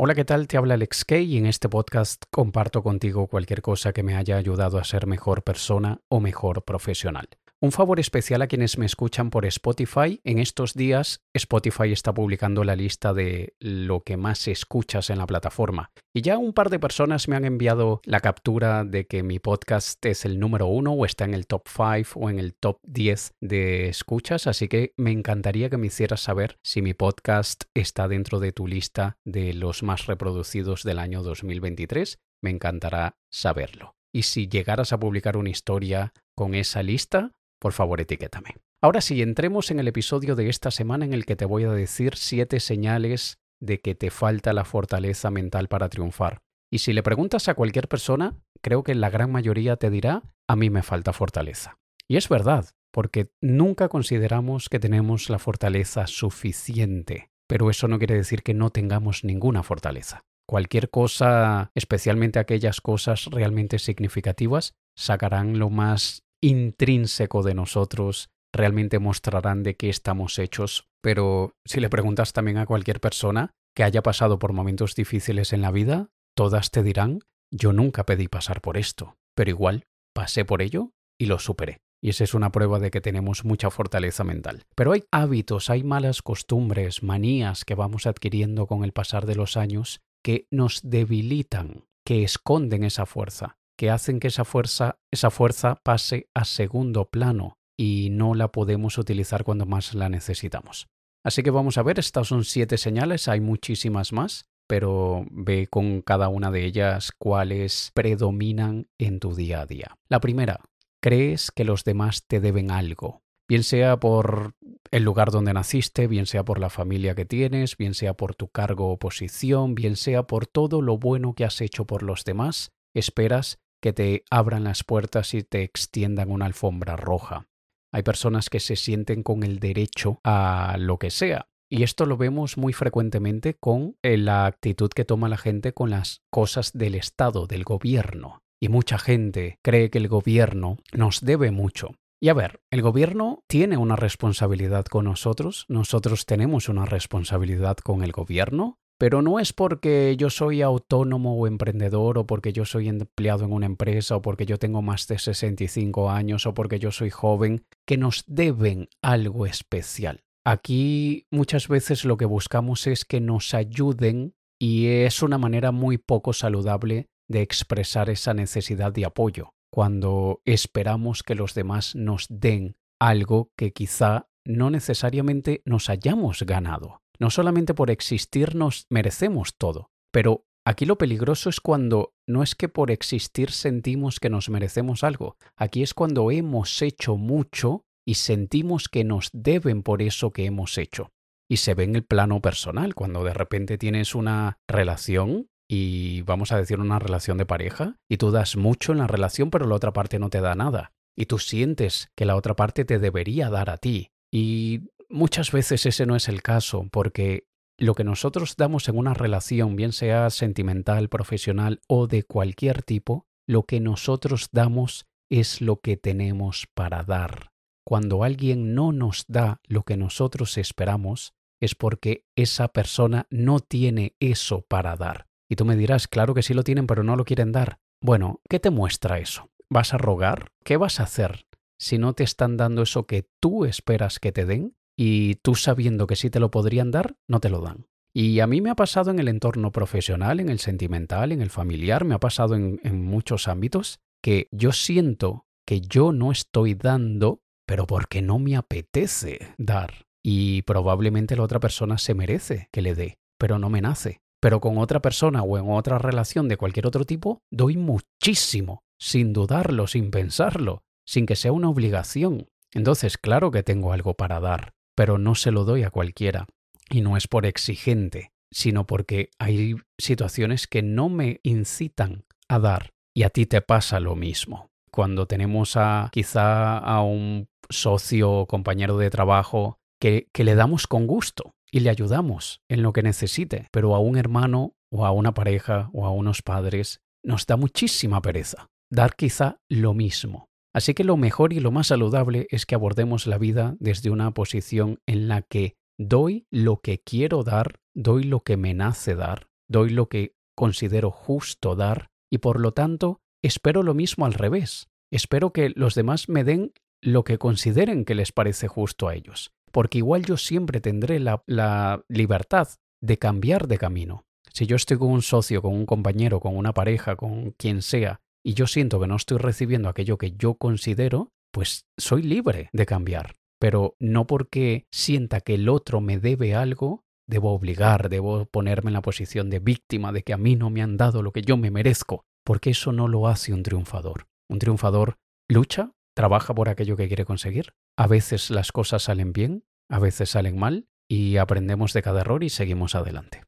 Hola, ¿qué tal? Te habla Alex Kay y en este podcast comparto contigo cualquier cosa que me haya ayudado a ser mejor persona o mejor profesional. Un favor especial a quienes me escuchan por Spotify. En estos días Spotify está publicando la lista de lo que más escuchas en la plataforma. Y ya un par de personas me han enviado la captura de que mi podcast es el número uno o está en el top 5 o en el top 10 de escuchas. Así que me encantaría que me hicieras saber si mi podcast está dentro de tu lista de los más reproducidos del año 2023. Me encantará saberlo. Y si llegaras a publicar una historia con esa lista, por favor etiquétame. Ahora sí, entremos en el episodio de esta semana en el que te voy a decir siete señales de que te falta la fortaleza mental para triunfar. Y si le preguntas a cualquier persona, creo que la gran mayoría te dirá, a mí me falta fortaleza. Y es verdad, porque nunca consideramos que tenemos la fortaleza suficiente, pero eso no quiere decir que no tengamos ninguna fortaleza. Cualquier cosa, especialmente aquellas cosas realmente significativas, sacarán lo más intrínseco de nosotros realmente mostrarán de qué estamos hechos. Pero si le preguntas también a cualquier persona que haya pasado por momentos difíciles en la vida, todas te dirán, yo nunca pedí pasar por esto, pero igual pasé por ello y lo superé. Y esa es una prueba de que tenemos mucha fortaleza mental. Pero hay hábitos, hay malas costumbres, manías que vamos adquiriendo con el pasar de los años que nos debilitan, que esconden esa fuerza que hacen que esa fuerza, esa fuerza pase a segundo plano y no la podemos utilizar cuando más la necesitamos. Así que vamos a ver, estas son siete señales, hay muchísimas más, pero ve con cada una de ellas cuáles predominan en tu día a día. La primera, crees que los demás te deben algo, bien sea por el lugar donde naciste, bien sea por la familia que tienes, bien sea por tu cargo o posición, bien sea por todo lo bueno que has hecho por los demás, esperas que te abran las puertas y te extiendan una alfombra roja. Hay personas que se sienten con el derecho a lo que sea. Y esto lo vemos muy frecuentemente con eh, la actitud que toma la gente con las cosas del Estado, del gobierno. Y mucha gente cree que el gobierno nos debe mucho. Y a ver, el gobierno tiene una responsabilidad con nosotros, nosotros tenemos una responsabilidad con el gobierno, pero no es porque yo soy autónomo o emprendedor o porque yo soy empleado en una empresa o porque yo tengo más de 65 años o porque yo soy joven que nos deben algo especial. Aquí muchas veces lo que buscamos es que nos ayuden y es una manera muy poco saludable de expresar esa necesidad de apoyo, cuando esperamos que los demás nos den algo que quizá no necesariamente nos hayamos ganado. No solamente por existir nos merecemos todo, pero aquí lo peligroso es cuando no es que por existir sentimos que nos merecemos algo, aquí es cuando hemos hecho mucho y sentimos que nos deben por eso que hemos hecho. Y se ve en el plano personal, cuando de repente tienes una relación y vamos a decir una relación de pareja, y tú das mucho en la relación pero la otra parte no te da nada. Y tú sientes que la otra parte te debería dar a ti. Y muchas veces ese no es el caso, porque lo que nosotros damos en una relación, bien sea sentimental, profesional o de cualquier tipo, lo que nosotros damos es lo que tenemos para dar. Cuando alguien no nos da lo que nosotros esperamos, es porque esa persona no tiene eso para dar. Y tú me dirás, claro que sí lo tienen, pero no lo quieren dar. Bueno, ¿qué te muestra eso? ¿Vas a rogar? ¿Qué vas a hacer si no te están dando eso que tú esperas que te den? Y tú sabiendo que sí te lo podrían dar, no te lo dan. Y a mí me ha pasado en el entorno profesional, en el sentimental, en el familiar, me ha pasado en, muchos ámbitos que yo siento que yo no estoy dando, pero porque no me apetece dar. Y probablemente la otra persona se merece que le dé, pero no me nace. Pero con otra persona o en otra relación de cualquier otro tipo, doy muchísimo, sin dudarlo, sin pensarlo, sin que sea una obligación. Entonces, claro que tengo algo para dar, pero no se lo doy a cualquiera. Y no es por exigente, sino porque hay situaciones que no me incitan a dar. Y a ti te pasa lo mismo. Cuando tenemos a quizá a un socio o compañero de trabajo que, que le damos con gusto y le ayudamos en lo que necesite, pero a un hermano o a una pareja o a unos padres nos da muchísima pereza dar quizá lo mismo. Así que lo mejor y lo más saludable es que abordemos la vida desde una posición en la que doy lo que quiero dar, doy lo que me nace dar, doy lo que considero justo dar y por lo tanto espero lo mismo al revés. Espero que los demás me den lo que consideren que les parece justo a ellos, porque igual yo siempre tendré la, la libertad de cambiar de camino. Si yo estoy con un socio, con un compañero, con una pareja, con quien sea, y yo siento que no estoy recibiendo aquello que yo considero, pues soy libre de cambiar. Pero no porque sienta que el otro me debe algo, debo obligar, debo ponerme en la posición de víctima de que a mí no me han dado lo que yo me merezco, porque eso no lo hace un triunfador. Un triunfador lucha, trabaja por aquello que quiere conseguir. A veces las cosas salen bien, a veces salen mal, y aprendemos de cada error y seguimos adelante.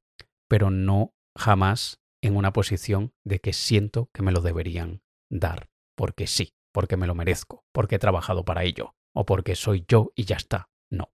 Pero no jamás en una posición de que siento que me lo deberían dar, porque sí porque me lo merezco, porque he trabajado para ello, o porque soy yo y ya está. No.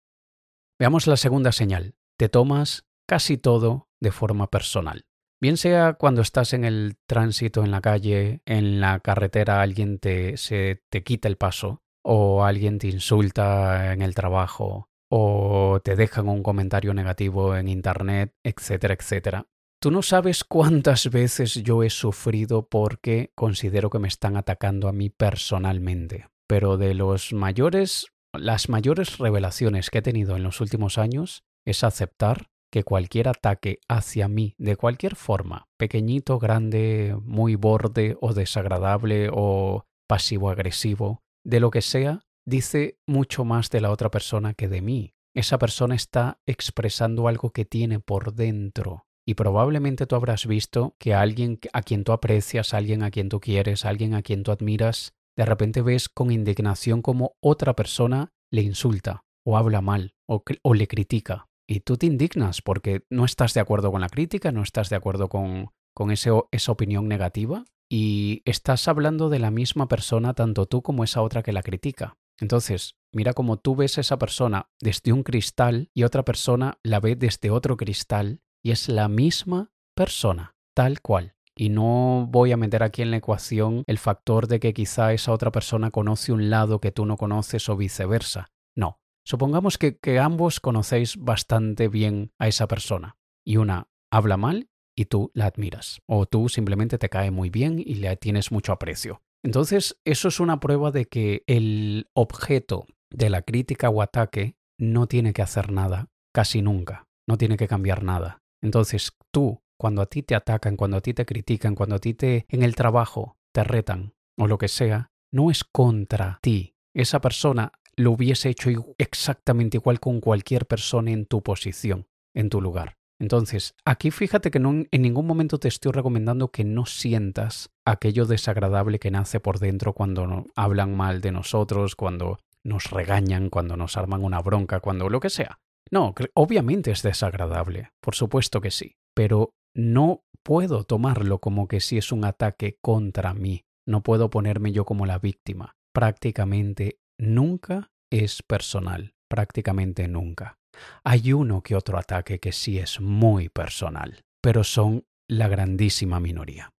Veamos la segunda señal. Te tomas casi todo de forma personal. Bien sea cuando estás en el tránsito, en la calle, en la carretera, alguien te, se te quita el paso, o alguien te insulta en el trabajo, o te dejan un comentario negativo en Internet, etcétera, etcétera. Tú no sabes cuántas veces yo he sufrido porque considero que me están atacando a mí personalmente. Pero de los mayores, las mayores revelaciones que he tenido en los últimos años es aceptar que cualquier ataque hacia mí, de cualquier forma, pequeñito, grande, muy borde o desagradable o pasivo-agresivo, de lo que sea, dice mucho más de la otra persona que de mí. Esa persona está expresando algo que tiene por dentro y probablemente tú habrás visto que alguien a quien tú aprecias, alguien a quien tú quieres, alguien a quien tú admiras, de repente ves con indignación como otra persona le insulta o habla mal o, le critica. Y tú te indignas porque no estás de acuerdo con la crítica, no estás de acuerdo con, con esa opinión negativa y estás hablando de la misma persona tanto tú como esa otra que la critica. Entonces, mira cómo tú ves a esa persona desde un cristal y otra persona la ve desde otro cristal y es la misma persona, tal cual. Y no voy a meter aquí en la ecuación el factor de que quizá esa otra persona conoce un lado que tú no conoces o viceversa. No. Supongamos que, ambos conocéis bastante bien a esa persona y una habla mal y tú la admiras, o tú simplemente te cae muy bien y le tienes mucho aprecio. Entonces, eso es una prueba de que el objeto de la crítica o ataque no tiene que hacer nada, casi nunca, no tiene que cambiar nada. Entonces tú, cuando a ti te atacan, cuando a ti te critican, cuando a ti te en el trabajo te retan o lo que sea, no es contra ti. Esa persona lo hubiese hecho exactamente igual con cualquier persona en tu posición, en tu lugar. Entonces, aquí fíjate que no, en ningún momento te estoy recomendando que no sientas aquello desagradable que nace por dentro cuando hablan mal de nosotros, cuando nos regañan, cuando nos arman una bronca, cuando lo que sea. No, obviamente es desagradable, por supuesto que sí, pero no puedo tomarlo como que si es un ataque contra mí, no puedo ponerme yo como la víctima. Prácticamente nunca es personal, prácticamente nunca. Hay uno que otro ataque que sí es muy personal, pero son la grandísima minoría.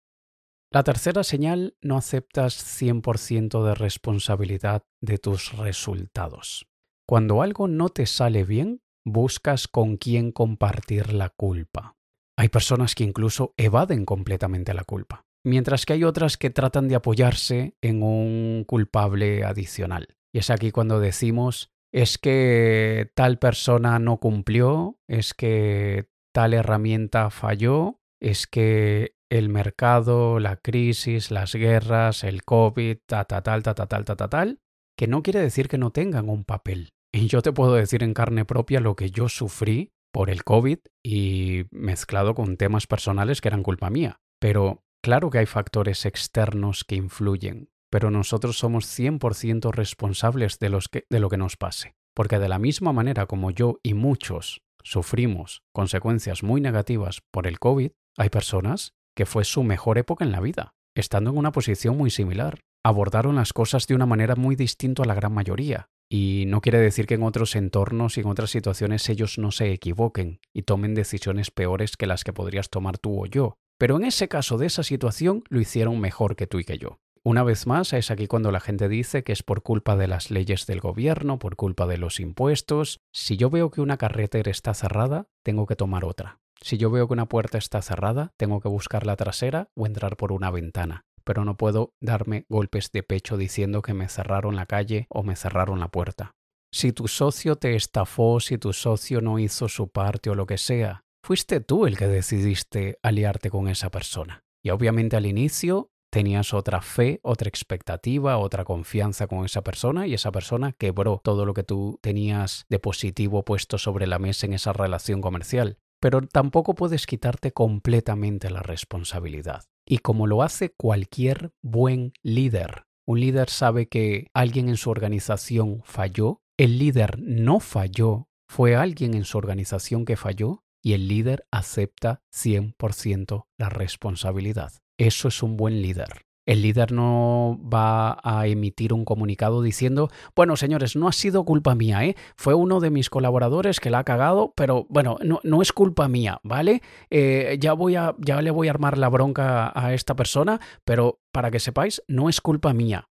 La tercera señal, no aceptas 100% de responsabilidad de tus resultados. Cuando algo no te sale bien, buscas con quién compartir la culpa. Hay personas que incluso evaden completamente la culpa, mientras que hay otras que tratan de apoyarse en un culpable adicional. Y es aquí cuando decimos, es que tal persona no cumplió, es que tal herramienta falló, es que el mercado, la crisis, las guerras, el COVID, ta, ta, tal, ta, ta, tal, ta, ta, tal, que no quiere decir que no tengan un papel. Y yo te puedo decir en carne propia lo que yo sufrí por el COVID y mezclado con temas personales que eran culpa mía. Pero claro que hay factores externos que influyen, pero nosotros somos 100% responsables de, de lo que nos pase. Porque de la misma manera como yo y muchos sufrimos consecuencias muy negativas por el COVID, hay personas que fue su mejor época en la vida, estando en una posición muy similar. Abordaron las cosas de una manera muy distinta a la gran mayoría, y no quiere decir que en otros entornos y en otras situaciones ellos no se equivoquen y tomen decisiones peores que las que podrías tomar tú o yo. Pero en ese caso de esa situación lo hicieron mejor que tú y que yo. Una vez más, es aquí cuando la gente dice que es por culpa de las leyes del gobierno, por culpa de los impuestos. Si yo veo que una carretera está cerrada, tengo que tomar otra. Si yo veo que una puerta está cerrada, tengo que buscar la trasera o entrar por una ventana. Pero no puedo darme golpes de pecho diciendo que me cerraron la calle o me cerraron la puerta. Si tu socio te estafó, si tu socio no hizo su parte o lo que sea, fuiste tú el que decidiste aliarte con esa persona. Y obviamente al inicio tenías otra fe, otra expectativa, otra confianza con esa persona y esa persona quebró todo lo que tú tenías de positivo puesto sobre la mesa en esa relación comercial. Pero tampoco puedes quitarte completamente la responsabilidad. Y como lo hace cualquier buen líder, un líder sabe que alguien en su organización falló, el líder no falló, fue alguien en su organización que falló y el líder acepta 100% la responsabilidad. Eso es un buen líder. El líder no va a emitir un comunicado diciendo, bueno, señores, no ha sido culpa mía, ¿eh? Fue uno de mis colaboradores que la ha cagado, pero bueno, no, es culpa mía, ¿vale? Eh, ya, voy a, ya le voy a armar la bronca a esta persona, pero para que sepáis, no es culpa mía.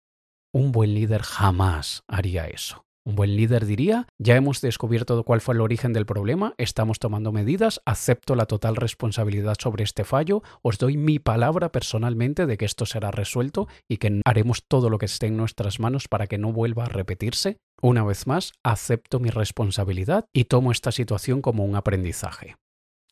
Un buen líder jamás haría eso. Un buen líder diría, ya hemos descubierto cuál fue el origen del problema, estamos tomando medidas, acepto la total responsabilidad sobre este fallo, os doy mi palabra personalmente de que esto será resuelto y que haremos todo lo que esté en nuestras manos para que no vuelva a repetirse. Una vez más, acepto mi responsabilidad y tomo esta situación como un aprendizaje.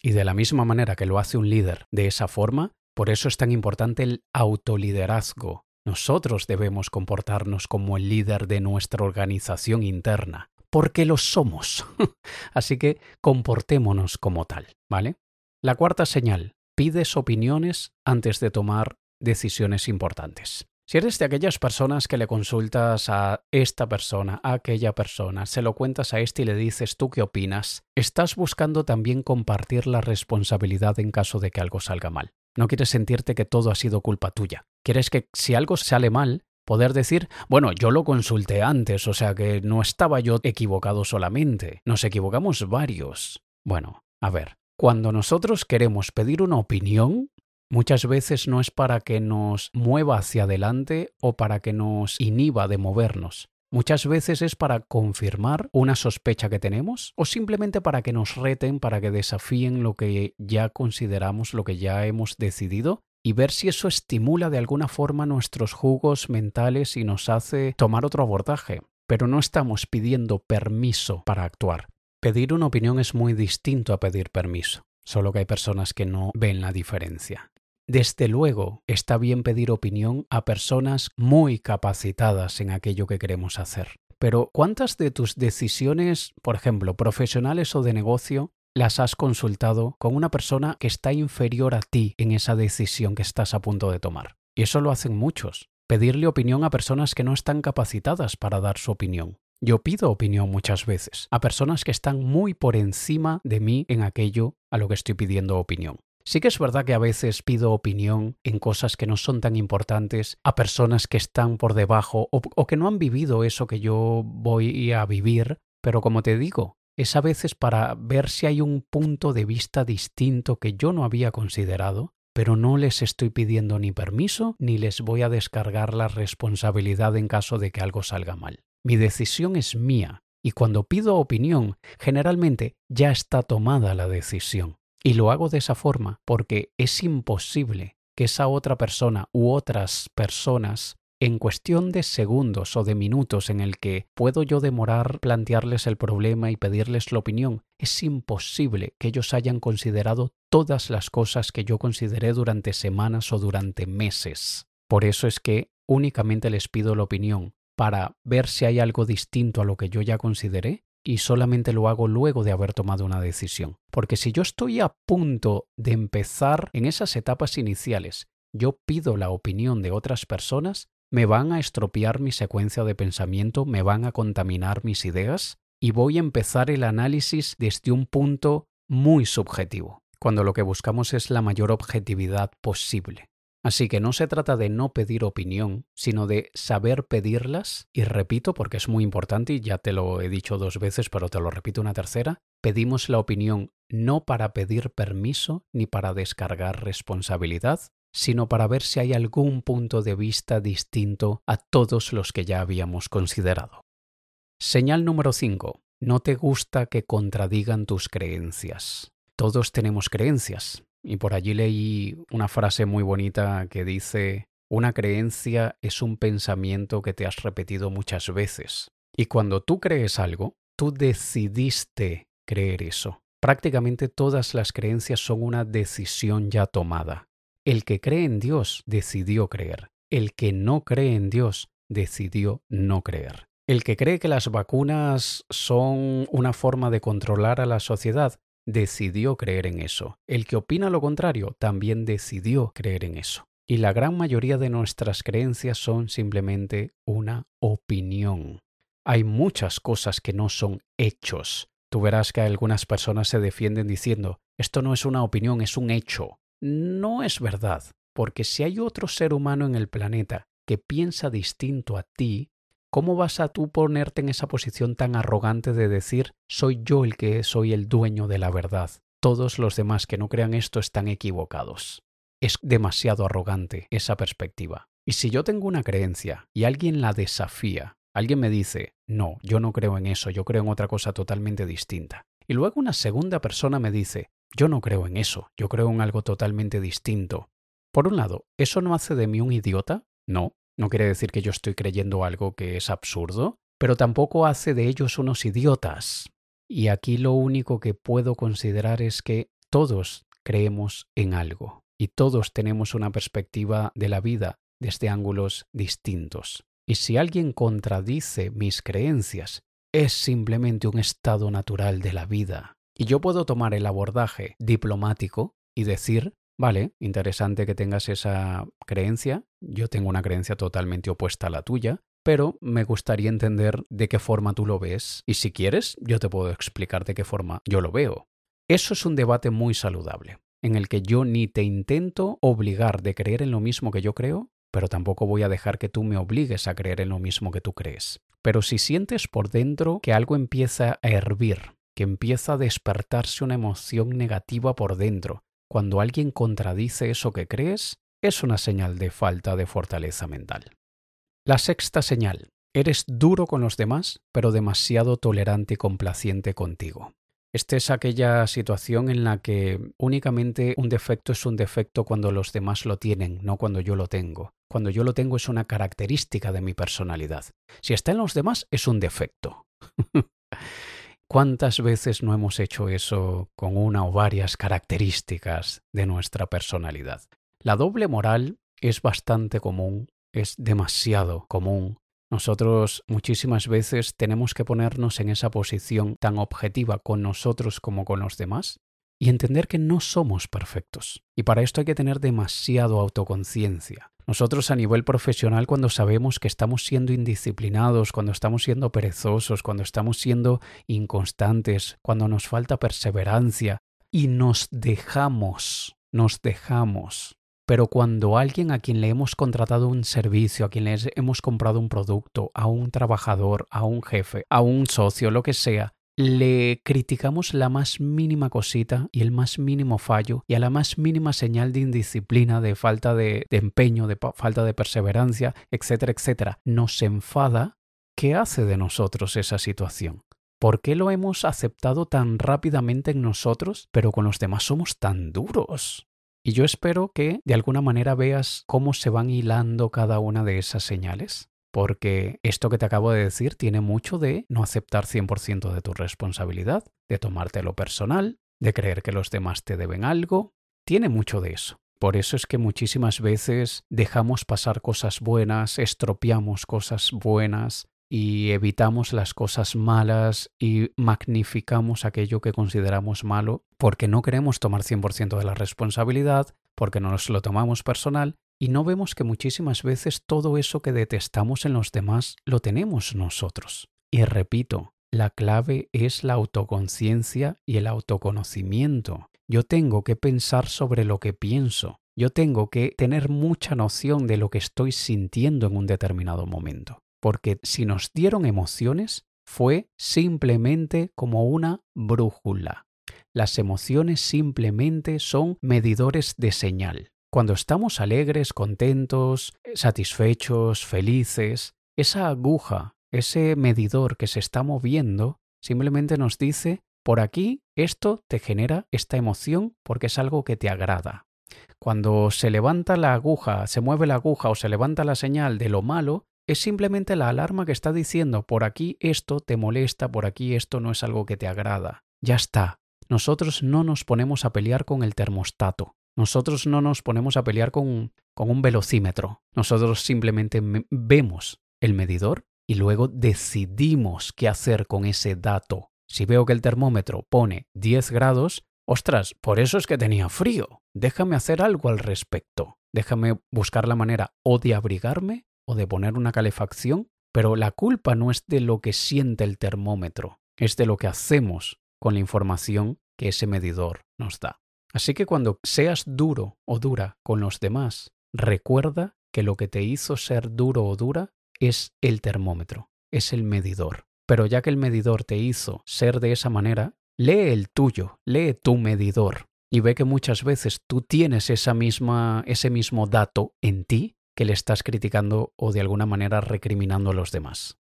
Y de la misma manera que lo hace un líder de esa forma, por eso es tan importante el autoliderazgo, nosotros debemos comportarnos como el líder de nuestra organización interna, porque lo somos. Así que comportémonos como tal, ¿vale? La cuarta señal, pides opiniones antes de tomar decisiones importantes. Si eres de aquellas personas que le consultas a esta persona, a aquella persona, se lo cuentas a este y le dices tú qué opinas, estás buscando también compartir la responsabilidad en caso de que algo salga mal. No quieres sentirte que todo ha sido culpa tuya. Quieres que si algo sale mal, poder decir, bueno, yo lo consulté antes, o sea que no estaba yo equivocado solamente, nos equivocamos varios. Bueno, a ver, cuando nosotros queremos pedir una opinión, muchas veces no es para que nos mueva hacia adelante o para que nos inhiba de movernos. Muchas veces es para confirmar una sospecha que tenemos o simplemente para que nos reten, para que desafíen lo que ya consideramos, lo que ya hemos decidido y ver si eso estimula de alguna forma nuestros jugos mentales y nos hace tomar otro abordaje. Pero no estamos pidiendo permiso para actuar. Pedir una opinión es muy distinto a pedir permiso, solo que hay personas que no ven la diferencia. Desde luego, está bien pedir opinión a personas muy capacitadas en aquello que queremos hacer. Pero ¿cuántas de tus decisiones, por ejemplo, profesionales o de negocio, las has consultado con una persona que está inferior a ti en esa decisión que estás a punto de tomar? Y eso lo hacen muchos. Pedirle opinión a personas que no están capacitadas para dar su opinión. Yo pido opinión muchas veces a personas que están muy por encima de mí en aquello a lo que estoy pidiendo opinión. Sí que es verdad que a veces pido opinión en cosas que no son tan importantes a personas que están por debajo o, que no han vivido eso que yo voy a vivir, pero como te digo, es a veces para ver si hay un punto de vista distinto que yo no había considerado, pero no les estoy pidiendo ni permiso ni les voy a descargar la responsabilidad en caso de que algo salga mal. Mi decisión es mía y cuando pido opinión, generalmente ya está tomada la decisión. Y lo hago de esa forma porque es imposible que esa otra persona u otras personas en cuestión de segundos o de minutos en el que puedo yo demorar plantearles el problema y pedirles la opinión, es imposible que ellos hayan considerado todas las cosas que yo consideré durante semanas o durante meses. Por eso es que únicamente les pido la opinión para ver si hay algo distinto a lo que yo ya consideré y solamente lo hago luego de haber tomado una decisión. Porque si yo estoy a punto de empezar en esas etapas iniciales, yo pido la opinión de otras personas, me van a estropear mi secuencia de pensamiento, me van a contaminar mis ideas y voy a empezar el análisis desde un punto muy subjetivo, cuando lo que buscamos es la mayor objetividad posible. Así que no se trata de no pedir opinión, sino de saber pedirlas, y repito porque es muy importante y ya te lo he dicho dos veces, pero te lo repito una tercera, pedimos la opinión no para pedir permiso ni para descargar responsabilidad, sino para ver si hay algún punto de vista distinto a todos los que ya habíamos considerado. Señal número 5. No te gusta que contradigan tus creencias. todos tenemos creencias. Y por allí leí una frase muy bonita que dice, una creencia es un pensamiento que te has repetido muchas veces. Y cuando tú crees algo, tú decidiste creer eso. Prácticamente todas las creencias son una decisión ya tomada. El que cree en Dios decidió creer. El que no cree en Dios decidió no creer. El que cree que las vacunas son una forma de controlar a la sociedad decidió creer en eso. El que opina lo contrario también decidió creer en eso. Y la gran mayoría de nuestras creencias son simplemente una opinión. Hay muchas cosas que no son hechos. Tú verás que algunas personas se defienden diciendo, esto no es una opinión, es un hecho. No es verdad, porque si hay otro ser humano en el planeta que piensa distinto a ti, ¿cómo vas a tú ponerte en esa posición tan arrogante de decir soy yo el que soy el dueño de la verdad? Todos los demás que no crean esto están equivocados. Es demasiado arrogante esa perspectiva. Y si yo tengo una creencia y alguien la desafía, alguien me dice, no, yo no creo en eso, yo creo en otra cosa totalmente distinta. Y luego una segunda persona me dice, yo no creo en eso, yo creo en algo totalmente distinto. Por un lado, ¿eso no hace de mí un idiota? No, no quiere decir que yo estoy creyendo algo que es absurdo, pero tampoco hace de ellos unos idiotas. Y aquí lo único que puedo considerar es que todos creemos en algo y todos tenemos una perspectiva de la vida desde ángulos distintos. Y si alguien contradice mis creencias, es simplemente un estado natural de la vida. Y yo puedo tomar el abordaje diplomático y decir, vale, interesante que tengas esa creencia, yo tengo una creencia totalmente opuesta a la tuya, pero me gustaría entender de qué forma tú lo ves y si quieres, yo te puedo explicar de qué forma yo lo veo. Eso es un debate muy saludable, en el que yo ni te intento obligar de creer en lo mismo que yo creo, pero tampoco voy a dejar que tú me obligues a creer en lo mismo que tú crees. Pero si sientes por dentro que algo empieza a hervir, que empieza a despertarse una emoción negativa por dentro, cuando alguien contradice eso que crees, es una señal de falta de fortaleza mental. La sexta señal. Eres duro con los demás, pero demasiado tolerante y complaciente contigo. Esta es aquella situación en la que únicamente un defecto es un defecto cuando los demás lo tienen, no cuando yo lo tengo. Cuando yo lo tengo es una característica de mi personalidad. Si está en los demás es un defecto. ¿Cuántas veces no hemos hecho eso con una o varias características de nuestra personalidad? La doble moral es bastante común, es demasiado común. Nosotros muchísimas veces tenemos que ponernos en esa posición tan objetiva con nosotros como con los demás y entender que no somos perfectos. Y para esto hay que tener demasiado autoconciencia. Nosotros a nivel profesional cuando sabemos que estamos siendo indisciplinados, cuando estamos siendo perezosos, cuando estamos siendo inconstantes, cuando nos falta perseverancia y nos dejamos, nos dejamos. Pero cuando alguien a quien le hemos contratado un servicio, a quien le hemos comprado un producto, a un trabajador, a un jefe, a un socio, lo que sea, le criticamos la más mínima cosita y el más mínimo fallo y a la más mínima señal de indisciplina, de falta de, empeño, de falta de perseverancia, etcétera, etcétera, nos enfada, ¿qué hace de nosotros esa situación? ¿Por qué lo hemos aceptado tan rápidamente en nosotros, pero con los demás somos tan duros? Y yo espero que de alguna manera veas cómo se van hilando cada una de esas señales porque esto que te acabo de decir tiene mucho de no aceptar 100% de tu responsabilidad, de tomártelo personal, de creer que los demás te deben algo, tiene mucho de eso. Por eso es que muchísimas veces dejamos pasar cosas buenas, estropeamos cosas buenas y evitamos las cosas malas y magnificamos aquello que consideramos malo porque no queremos tomar 100% de la responsabilidad, porque no nos lo tomamos personal y no vemos que muchísimas veces todo eso que detestamos en los demás lo tenemos nosotros. Y repito, la clave es la autoconciencia y el autoconocimiento. Yo tengo que pensar sobre lo que pienso. Yo tengo que tener mucha noción de lo que estoy sintiendo en un determinado momento. Porque si nos dieron emociones, fue simplemente como una brújula. Las emociones simplemente son medidores de señal. Cuando estamos alegres, contentos, satisfechos, felices, esa aguja, ese medidor que se está moviendo, simplemente nos dice por aquí esto te genera esta emoción porque es algo que te agrada. Cuando se levanta la aguja, se mueve la aguja o se levanta la señal de lo malo, es simplemente la alarma que está diciendo por aquí esto te molesta, por aquí esto no es algo que te agrada. Ya está. Nosotros no nos ponemos a pelear con el termostato. Nosotros no nos ponemos a pelear con, un velocímetro. Nosotros simplemente vemos el medidor y luego decidimos qué hacer con ese dato. Si veo que el termómetro pone 10 grados, ostras, por eso es que tenía frío. Déjame hacer algo al respecto. Déjame buscar la manera o de abrigarme o de poner una calefacción, pero la culpa no es de lo que siente el termómetro, es de lo que hacemos con la información que ese medidor nos da. Así que cuando seas duro o dura con los demás, recuerda que lo que te hizo ser duro o dura es el termómetro, es el medidor. Pero ya que el medidor te hizo ser de esa manera, lee el tuyo, lee tu medidor y ve que muchas veces tú tienes esa misma, ese mismo dato en ti que le estás criticando o de alguna manera recriminando a los demás.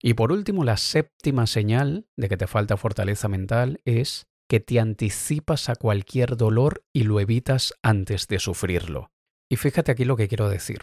Y por último, la séptima señal de que te falta fortaleza mental es que te anticipas a cualquier dolor y lo evitas antes de sufrirlo. Y fíjate aquí lo que quiero decir.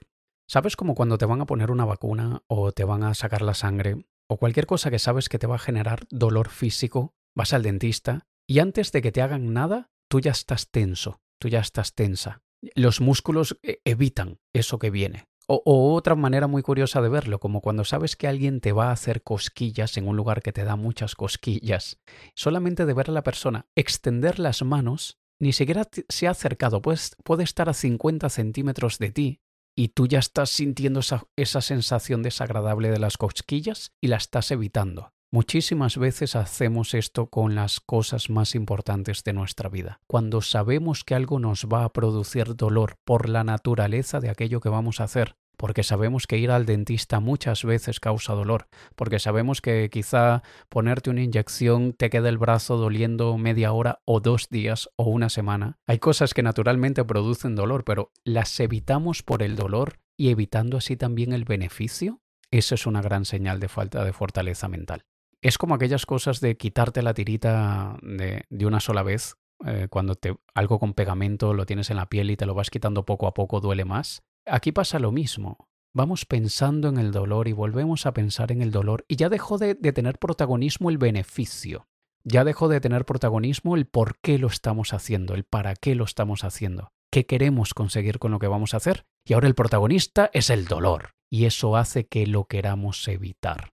¿Sabes como cuando te van a poner una vacuna o te van a sacar la sangre o cualquier cosa que sabes que te va a generar dolor físico? Vas al dentista y antes de que te hagan nada, tú ya estás tenso, tú ya estás tensa. Los músculos eh, evitan eso que viene. O, otra manera muy curiosa de verlo, como cuando sabes que alguien te va a hacer cosquillas en un lugar que te da muchas cosquillas, solamente de ver a la persona extender las manos, ni siquiera se ha acercado, pues, puede estar a 50 centímetros de ti y tú ya estás sintiendo esa, esa sensación desagradable de las cosquillas y la estás evitando. Muchísimas veces hacemos esto con las cosas más importantes de nuestra vida. Cuando sabemos que algo nos va a producir dolor por la naturaleza de aquello que vamos a hacer, porque sabemos que ir al dentista muchas veces causa dolor, porque sabemos que quizá ponerte una inyección te queda el brazo doliendo media hora o dos días o una semana. Hay cosas que naturalmente producen dolor, pero las evitamos por el dolor y evitando así también el beneficio. Eso es una gran señal de falta de fortaleza mental es como aquellas cosas de quitarte la tirita de, una sola vez, eh, cuando te, algo con pegamento lo tienes en la piel y te lo vas quitando poco a poco, duele más. Aquí pasa lo mismo. Vamos pensando en el dolor y volvemos a pensar en el dolor y ya dejó de, de tener protagonismo el beneficio. Ya dejó de tener protagonismo el por qué lo estamos haciendo, el para qué lo estamos haciendo, qué queremos conseguir con lo que vamos a hacer. Y ahora el protagonista es el dolor. Y eso hace que lo queramos evitar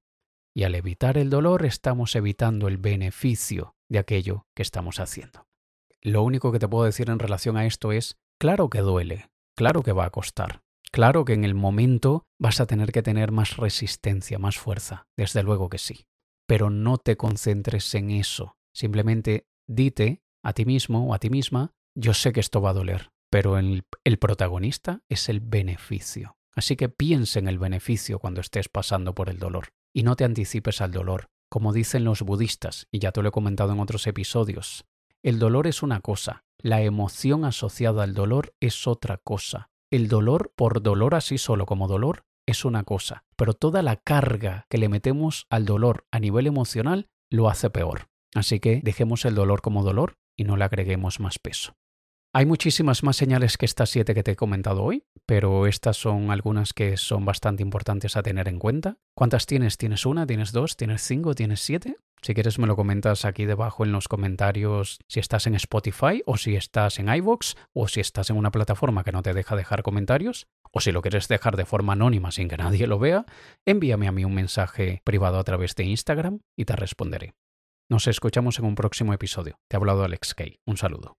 y al evitar el dolor estamos evitando el beneficio de aquello que estamos haciendo. Lo único que te puedo decir en relación a esto es, claro que duele, claro que va a costar, claro que en el momento vas a tener que tener más resistencia, más fuerza, desde luego que sí, pero no te concentres en eso, simplemente dite a ti mismo o a ti misma, yo sé que esto va a doler, pero el, el protagonista es el beneficio. Así que piensa en el beneficio cuando estés pasando por el dolor y no te anticipes al dolor. Como dicen los budistas, y ya te lo he comentado en otros episodios, el dolor es una cosa, la emoción asociada al dolor es otra cosa. El dolor por dolor así solo como dolor es una cosa, pero toda la carga que le metemos al dolor a nivel emocional lo hace peor. Así que dejemos el dolor como dolor y no le agreguemos más peso. Hay muchísimas más señales que estas siete que te he comentado hoy, pero estas son algunas que son bastante importantes a tener en cuenta. ¿Cuántas tienes? ¿Tienes una? ¿Tienes dos? ¿Tienes cinco? ¿Tienes siete? Si quieres me lo comentas aquí debajo en los comentarios si estás en Spotify o si estás en iVoox o si estás en una plataforma que no te deja dejar comentarios o si lo quieres dejar de forma anónima sin que nadie lo vea, envíame a mí un mensaje privado a través de Instagram y te responderé. Nos escuchamos en un próximo episodio. Te ha hablado Alex Kay. Un saludo.